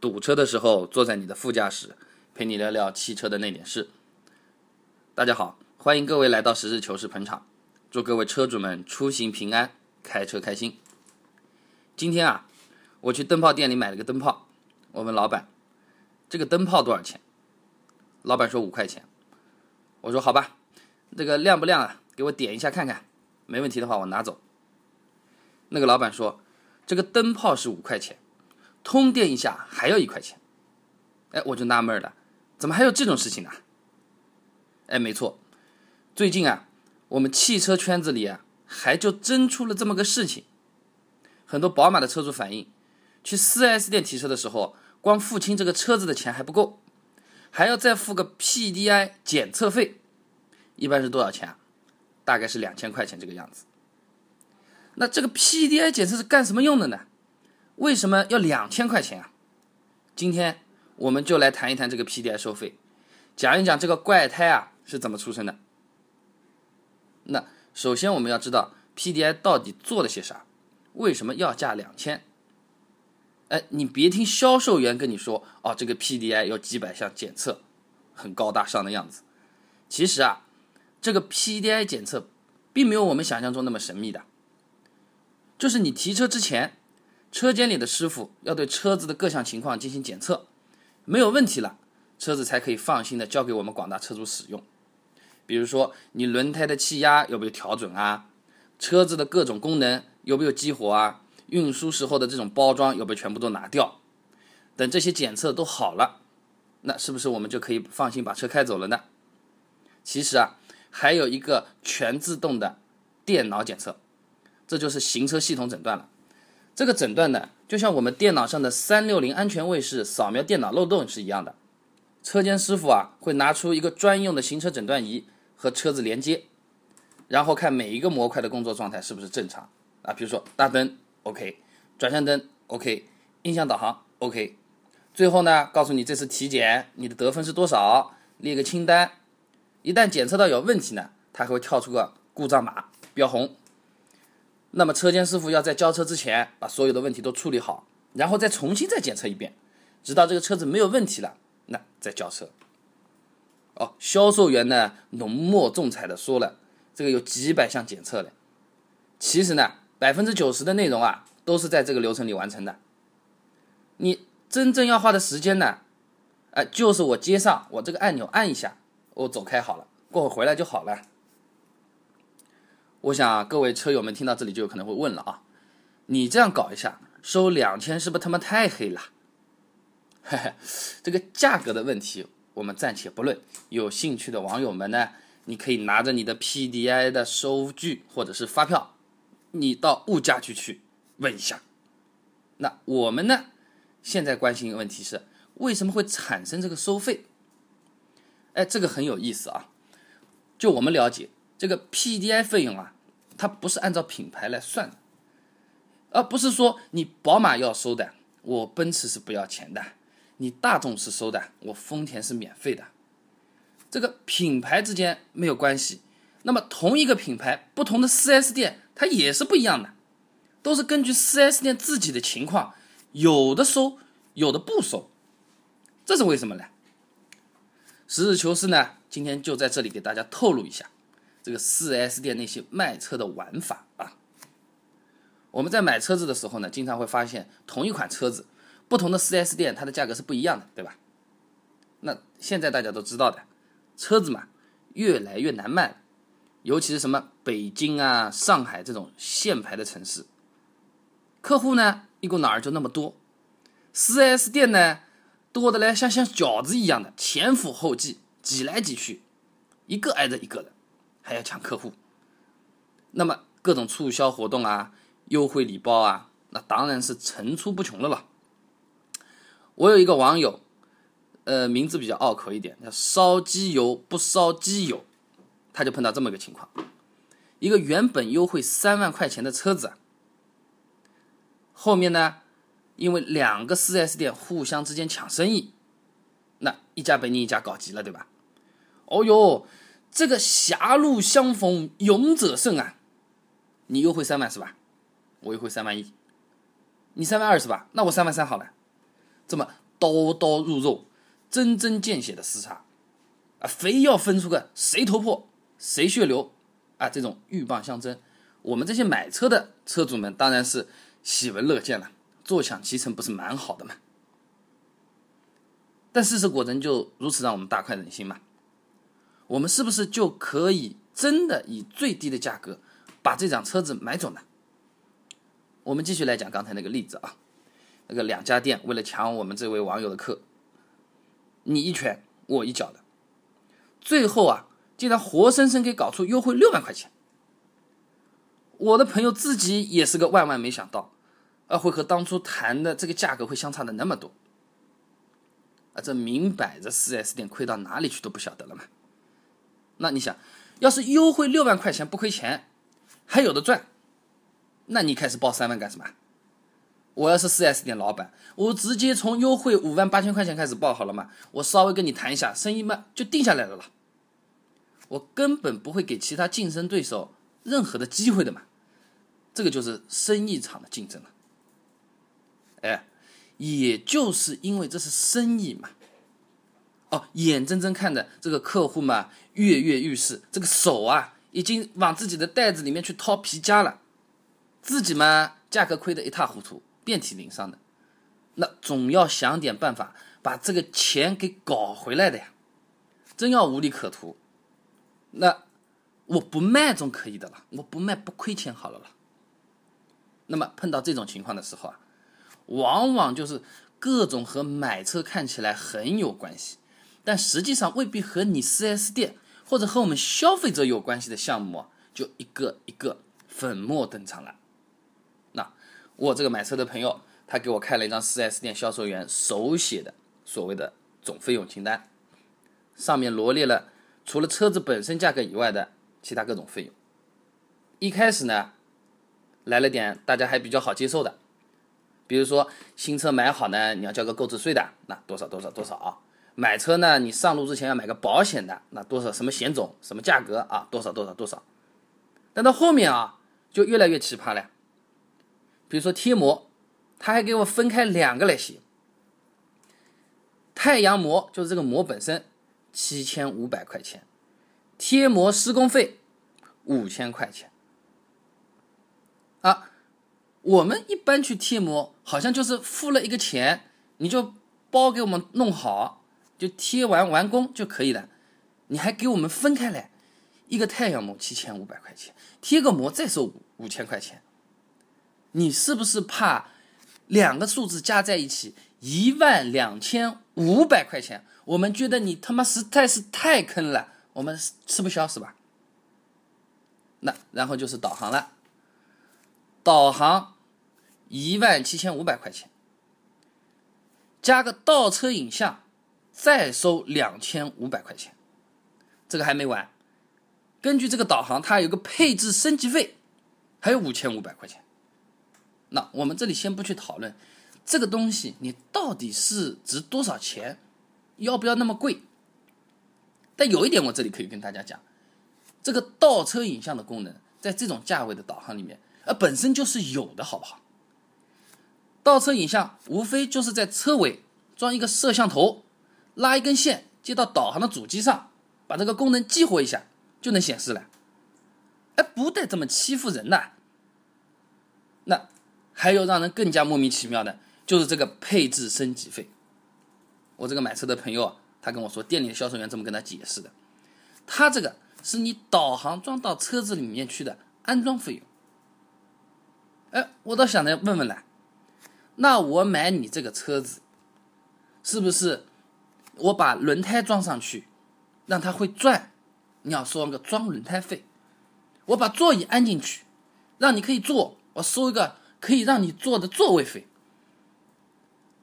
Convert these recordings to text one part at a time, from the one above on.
堵车的时候坐在你的副驾驶，陪你聊聊汽车的那点事。大家好，欢迎各位来到实事求是捧场，祝各位车主们出行平安，开车开心。今天啊，我去灯泡店里买了个灯泡，我问老板，这个灯泡多少钱？老板说五块钱。我说好吧，这个亮不亮啊？给我点一下看看，没问题的话我拿走。那个老板说，这个灯泡是五块钱。通电一下还要一块钱，哎，我就纳闷了，怎么还有这种事情呢？哎，没错，最近啊，我们汽车圈子里啊，还就真出了这么个事情。很多宝马的车主反映，去 4S 店提车的时候，光付清这个车子的钱还不够，还要再付个 PDI 检测费，一般是多少钱啊？大概是两千块钱这个样子。那这个 PDI 检测是干什么用的呢？为什么要两千块钱啊？今天我们就来谈一谈这个 PDI 收费，讲一讲这个怪胎啊是怎么出生的。那首先我们要知道 PDI 到底做了些啥，为什么要价两千？哎，你别听销售员跟你说哦，这个 PDI 有几百项检测，很高大上的样子。其实啊，这个 PDI 检测并没有我们想象中那么神秘的，就是你提车之前。车间里的师傅要对车子的各项情况进行检测，没有问题了，车子才可以放心的交给我们广大车主使用。比如说，你轮胎的气压有没有调准啊？车子的各种功能有没有激活啊？运输时候的这种包装有没有全部都拿掉？等这些检测都好了，那是不是我们就可以放心把车开走了呢？其实啊，还有一个全自动的电脑检测，这就是行车系统诊断了。这个诊断呢，就像我们电脑上的三六零安全卫士扫描电脑漏洞是一样的。车间师傅啊，会拿出一个专用的行车诊断仪和车子连接，然后看每一个模块的工作状态是不是正常啊。比如说大灯 OK，转向灯 OK，音响导航 OK。最后呢，告诉你这次体检你的得分是多少，列个清单。一旦检测到有问题呢，它还会跳出个故障码，标红。那么车间师傅要在交车之前把所有的问题都处理好，然后再重新再检测一遍，直到这个车子没有问题了，那再交车。哦，销售员呢浓墨重彩的说了，这个有几百项检测的，其实呢百分之九十的内容啊都是在这个流程里完成的。你真正要花的时间呢，哎，就是我接上我这个按钮按一下，我走开好了，过会回来就好了。我想各位车友们听到这里就有可能会问了啊，你这样搞一下收两千是不是他妈太黑了？嘿嘿，这个价格的问题我们暂且不论。有兴趣的网友们呢，你可以拿着你的 PDI 的收据或者是发票，你到物价局去问一下。那我们呢，现在关心的问题是为什么会产生这个收费？哎，这个很有意思啊。就我们了解。这个 PDI 费用啊，它不是按照品牌来算的，而不是说你宝马要收的，我奔驰是不要钱的；你大众是收的，我丰田是免费的。这个品牌之间没有关系。那么同一个品牌，不同的 4S 店它也是不一样的，都是根据 4S 店自己的情况，有的收，有的不收。这是为什么呢？实事求是呢，今天就在这里给大家透露一下。这个四 S 店那些卖车的玩法啊，我们在买车子的时候呢，经常会发现同一款车子，不同的四 S 店它的价格是不一样的，对吧？那现在大家都知道的，车子嘛，越来越难卖，尤其是什么北京啊、上海这种限牌的城市，客户呢一股脑儿就那么多，四 S 店呢多的嘞像像饺子一样的前赴后继，挤来挤去，一个挨着一个的。还要抢客户，那么各种促销活动啊、优惠礼包啊，那当然是层出不穷的了。我有一个网友，呃，名字比较拗口一点，叫烧机油不烧机油，他就碰到这么个情况：一个原本优惠三万块钱的车子，后面呢，因为两个 4S 店互相之间抢生意，那一家被另一家搞急了，对吧？哦哟。这个狭路相逢勇者胜啊！你优惠三万是吧？我优惠三万一，你三万二是吧？那我三万三好了。这么刀刀入肉、针针见血的厮杀，啊，非要分出个谁头破谁血流啊，这种鹬蚌相争，我们这些买车的车主们当然是喜闻乐见了，坐享其成，不是蛮好的吗？但事实果真就如此让我们大快人心吗？我们是不是就可以真的以最低的价格把这辆车子买走呢？我们继续来讲刚才那个例子啊，那个两家店为了抢我们这位网友的客，你一拳我一脚的，最后啊，竟然活生生给搞出优惠六万块钱。我的朋友自己也是个万万没想到，啊，会和当初谈的这个价格会相差的那么多。啊，这明摆着四 S 店亏到哪里去都不晓得了嘛。那你想，要是优惠六万块钱不亏钱，还有的赚。那你开始报三万干什么？我要是四 S 店老板，我直接从优惠五万八千块钱开始报好了嘛？我稍微跟你谈一下，生意嘛就定下来了了。我根本不会给其他竞争对手任何的机会的嘛。这个就是生意场的竞争了。哎，也就是因为这是生意嘛。哦，眼睁睁看着这个客户嘛跃跃欲试，这个手啊已经往自己的袋子里面去掏皮夹了。自己嘛，价格亏得一塌糊涂，遍体鳞伤的，那总要想点办法把这个钱给搞回来的呀。真要无利可图，那我不卖总可以的了，我不卖不亏钱好了了。那么碰到这种情况的时候啊，往往就是各种和买车看起来很有关系，但实际上未必和你 4S 店或者和我们消费者有关系的项目，就一个一个粉墨登场了。那我这个买车的朋友，他给我开了一张 4S 店销售员手写的所谓的总费用清单，上面罗列了除了车子本身价格以外的其他各种费用。一开始呢，来了点大家还比较好接受的，比如说新车买好呢，你要交个购置税的，那多少多少多少啊？买车呢，你上路之前要买个保险的，那多少什么险种什么价格啊？多少多少多少？但到后面啊，就越来越奇葩了。比如说贴膜，他还给我分开两个来写。太阳膜就是这个膜本身，七千五百块钱，贴膜施工费五千块钱。啊，我们一般去贴膜，好像就是付了一个钱，你就包给我们弄好，就贴完完工就可以了。你还给我们分开来，一个太阳膜七千五百块钱，贴个膜再收五五千块钱。你是不是怕两个数字加在一起一万两千五百块钱？我们觉得你他妈实在是太坑了，我们吃不消是吧？那然后就是导航了，导航一万七千五百块钱，加个倒车影像，再收两千五百块钱。这个还没完，根据这个导航，它有个配置升级费，还有五千五百块钱。那我们这里先不去讨论这个东西，你到底是值多少钱，要不要那么贵？但有一点，我这里可以跟大家讲，这个倒车影像的功能，在这种价位的导航里面，呃，本身就是有的，好不好？倒车影像无非就是在车尾装一个摄像头，拉一根线接到导航的主机上，把这个功能激活一下就能显示了。哎，不带这么欺负人的。那。还有让人更加莫名其妙的，就是这个配置升级费。我这个买车的朋友，他跟我说，店里的销售员这么跟他解释的，他这个是你导航装到车子里面去的安装费用。哎，我倒想着问问了，那我买你这个车子，是不是我把轮胎装上去，让它会转，你要收个装轮胎费？我把座椅安进去，让你可以坐，我收一个。可以让你坐的座位费，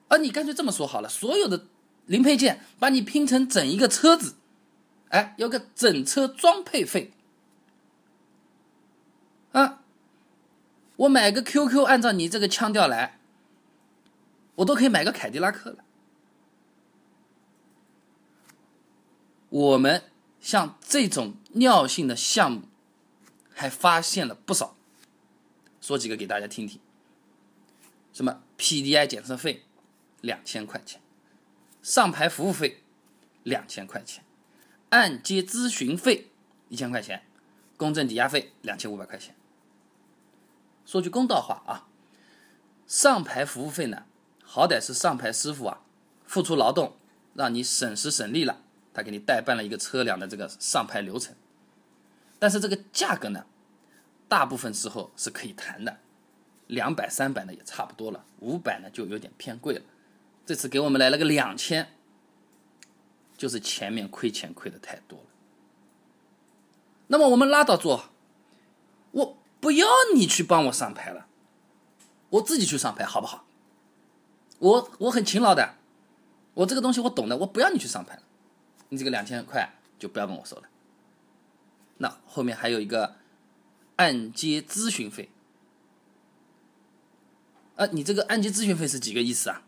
而你干脆这么说好了，所有的零配件把你拼成整一个车子，哎，有个整车装配费，啊，我买个 QQ，按照你这个腔调来，我都可以买个凯迪拉克了。我们像这种尿性的项目，还发现了不少，说几个给大家听听。什么？PDI 检测费两千块钱，上牌服务费两千块钱，按揭咨询费一千块钱，公证抵押费两千五百块钱。说句公道话啊，上牌服务费呢，好歹是上牌师傅啊付出劳动，让你省时省力了，他给你代办了一个车辆的这个上牌流程。但是这个价格呢，大部分时候是可以谈的，两百三百呢也差不多了，五百呢就有点偏贵了。这次给我们来了个两千，就是前面亏钱亏的太多了。那么我们拉倒做，我不要你去帮我上牌了，我自己去上牌好不好？我我很勤劳的，我这个东西我懂的，我不要你去上牌，你这个两千块就不要跟我收了。那后面还有一个按揭咨询费，啊，你这个按揭咨询费是几个意思啊？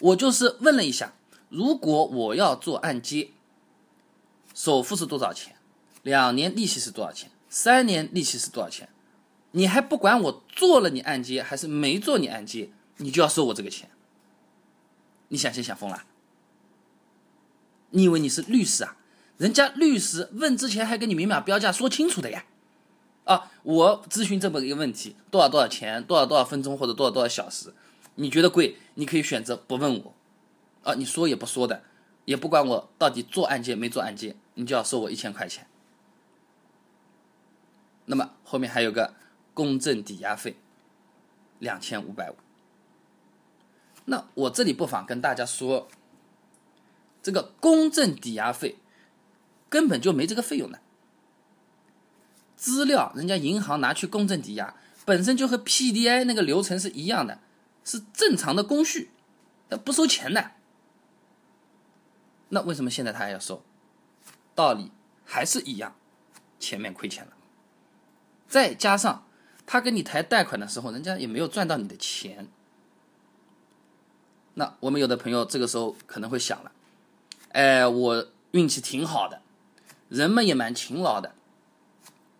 我就是问了一下，如果我要做按揭，首付是多少钱？两年利息是多少钱？三年利息是多少钱？你还不管我做了你按揭还是没做你按揭，你就要收我这个钱？你想先想疯了？你以为你是律师啊？人家律师问之前还跟你明码标价说清楚的呀，啊，我咨询这么一个问题，多少多少钱，多少多少分钟或者多少多少小时，你觉得贵，你可以选择不问我，啊，你说也不说的，也不管我到底做案件没做案件，你就要收我一千块钱。那么后面还有个公证抵押费，两千五百五。那我这里不妨跟大家说，这个公证抵押费。根本就没这个费用的，资料人家银行拿去公证抵押，本身就和 PDI 那个流程是一样的，是正常的工序，那不收钱的。那为什么现在他还要收？道理还是一样，前面亏钱了，再加上他跟你谈贷款的时候，人家也没有赚到你的钱。那我们有的朋友这个时候可能会想了，哎，我运气挺好的。人们也蛮勤劳的，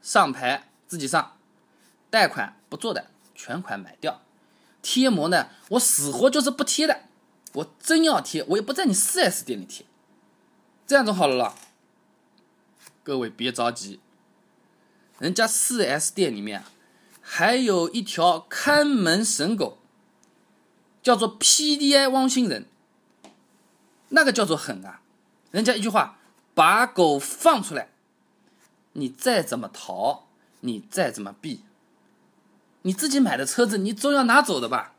上牌自己上，贷款不做的全款买掉，贴膜呢，我死活就是不贴的，我真要贴，我也不在你 4S 店里贴，这样就好了啦。各位别着急，人家 4S 店里面还有一条看门神狗，叫做 PDI 汪星人，那个叫做狠啊，人家一句话。把狗放出来，你再怎么逃，你再怎么避，你自己买的车子，你总要拿走的吧？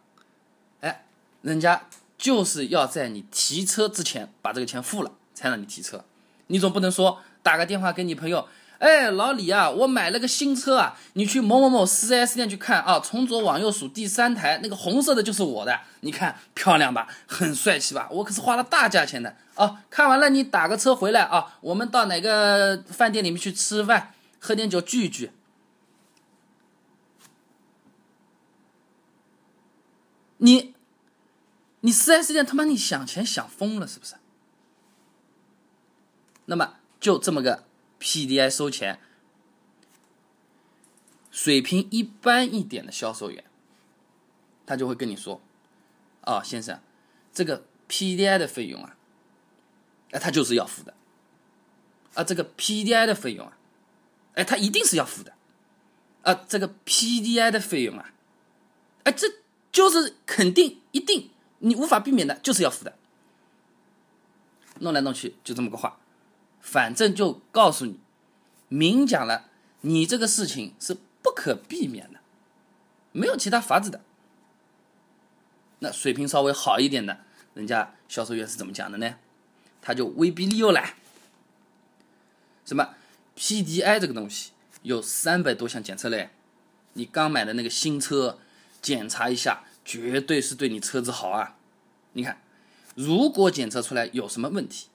哎，人家就是要在你提车之前把这个钱付了，才让你提车。你总不能说打个电话给你朋友。哎，老李啊，我买了个新车啊，你去某某某 4S 店去看啊，从左往右数第三台，那个红色的就是我的，你看漂亮吧，很帅气吧？我可是花了大价钱的啊！看完了你打个车回来啊，我们到哪个饭店里面去吃饭，喝点酒聚一聚。你，你 4S 店他妈你想钱想疯了是不是？那么就这么个。PDI 收钱，水平一般一点的销售员，他就会跟你说：“啊，先生，这个 PDI 的费用啊，哎，他就是要付的。啊，这个 PDI 的费用啊，哎，他一定是要付的。啊，这个 PDI 的费用啊，哎，这就是肯定一定，你无法避免的，就是要付的。弄来弄去就这么个话。”反正就告诉你，明讲了，你这个事情是不可避免的，没有其他法子的。那水平稍微好一点的，人家销售员是怎么讲的呢？他就威逼利诱来，什么 PDI 这个东西有三百多项检测嘞，你刚买的那个新车检查一下，绝对是对你车子好啊。你看，如果检测出来有什么问题，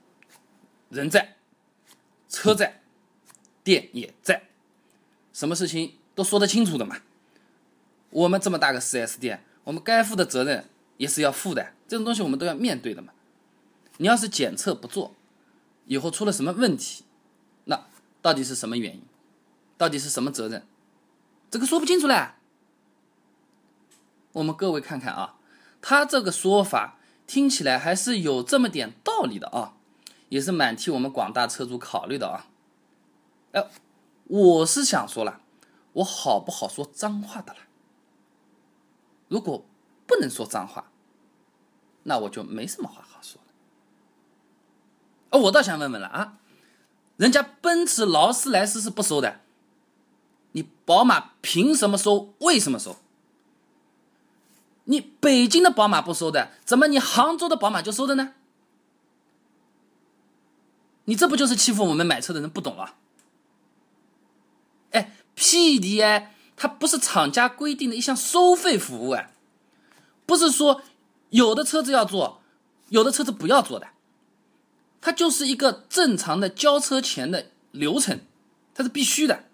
人在。车在，店也在，什么事情都说得清楚的嘛。我们这么大个 4S 店，我们该负的责任也是要负的，这种东西我们都要面对的嘛。你要是检测不做，以后出了什么问题，那到底是什么原因？到底是什么责任？这个说不清楚嘞。我们各位看看啊，他这个说法听起来还是有这么点道理的啊，也是蛮替我们广大车主考虑的啊。哎，我是想说了，我好不好说脏话的了？如果不能说脏话，那我就没什么话好说了。哦，我倒想问问了啊，人家奔驰、劳斯莱斯是不收的，你宝马凭什么收？为什么收？你北京的宝马不收的，怎么你杭州的宝马就收的呢？你这不就是欺负我们买车的人不懂了？哎，PDI 它不是厂家规定的一项收费服务啊，不是说有的车子要做，有的车子不要做的，它就是一个正常的交车前的流程，它是必须的，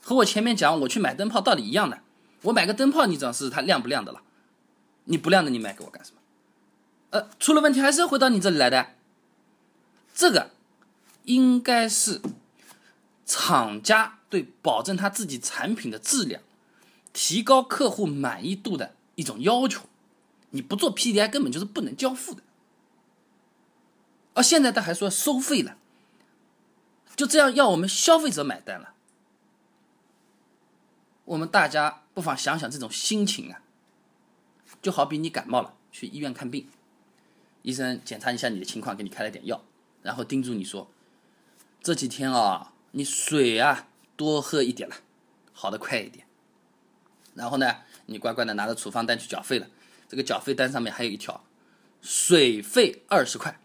和我前面讲我去买灯泡道理一样的，我买个灯泡，你只要是它亮不亮的了。你不亮的，你买给我干什么？呃，出了问题还是要回到你这里来的。这个应该是厂家对保证他自己产品的质量、提高客户满意度的一种要求。你不做 PDI 根本就是不能交付的。而现在他还说收费了，就这样要我们消费者买单了。我们大家不妨想想这种心情啊。就好比你感冒了，去医院看病，医生检查一下你的情况，给你开了点药，然后叮嘱你说，这几天啊，你水啊多喝一点了，好的快一点。然后呢，你乖乖的拿着处方单去缴费了，这个缴费单上面还有一条，水费二十块。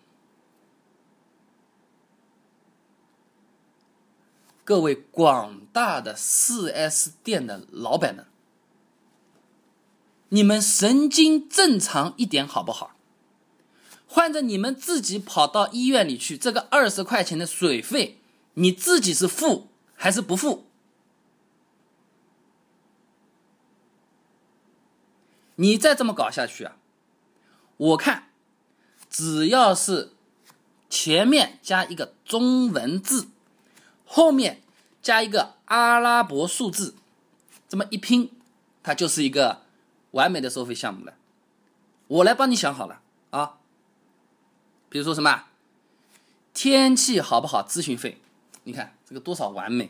各位广大的四 S 店的老板们。你们神经正常一点好不好？换着你们自己跑到医院里去，这个二十块钱的水费，你自己是付还是不付？你再这么搞下去啊，我看只要是前面加一个中文字，后面加一个阿拉伯数字，这么一拼，它就是一个。完美的收费项目了，我来帮你想好了。比如说什么天气好不好？咨询费，你看这个多少完美。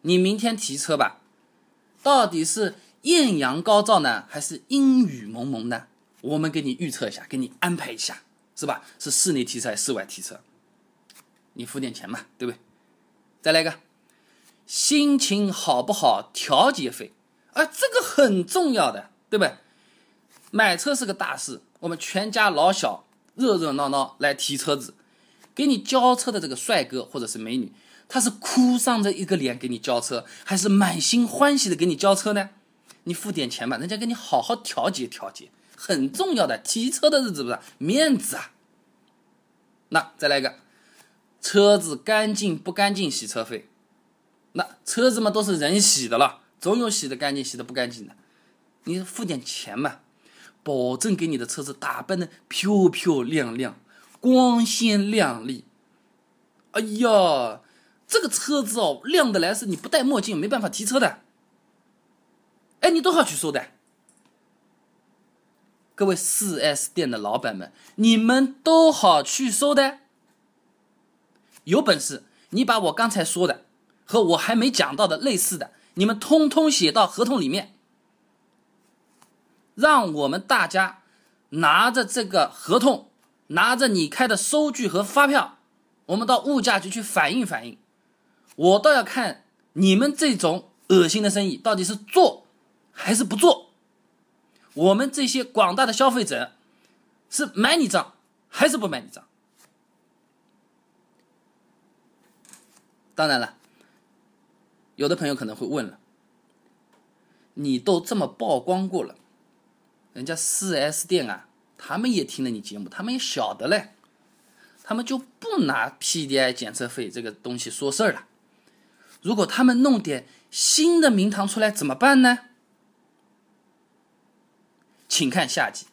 你明天提车吧，到底是艳阳高照呢，还是阴雨蒙蒙呢？我们给你预测一下，给你安排一下，是吧？是室内提车还是室外提车？你付点钱嘛，对不对？再来一个心情好不好？调节费，啊，这个很重要的。对不对？买车是个大事，我们全家老小热热闹闹来提车子，给你交车的这个帅哥或者是美女，他是哭丧着一个脸给你交车，还是满心欢喜的给你交车呢？你付点钱吧，人家给你好好调节调节，很重要的。提车的日子不是面子啊。那再来一个，车子干净不干净？洗车费。那车子嘛都是人洗的了，总有洗的干净、洗的不干净的。你付点钱嘛，保证给你的车子打扮的漂漂亮亮、光鲜亮丽。哎呀，这个车子哦，亮的来是你不戴墨镜没办法提车的。哎，你都好去收的。各位四 S 店的老板们，你们都好去收的。有本事你把我刚才说的和我还没讲到的类似的，你们通通写到合同里面。让我们大家拿着这个合同，拿着你开的收据和发票，我们到物价局去反映反映。我倒要看你们这种恶心的生意到底是做还是不做。我们这些广大的消费者是买你账还是不买你账？当然了，有的朋友可能会问了，你都这么曝光过了。人家四 S 店啊，他们也听了你节目，他们也晓得嘞，他们就不拿 PDI 检测费这个东西说事儿了。如果他们弄点新的名堂出来怎么办呢？请看下集。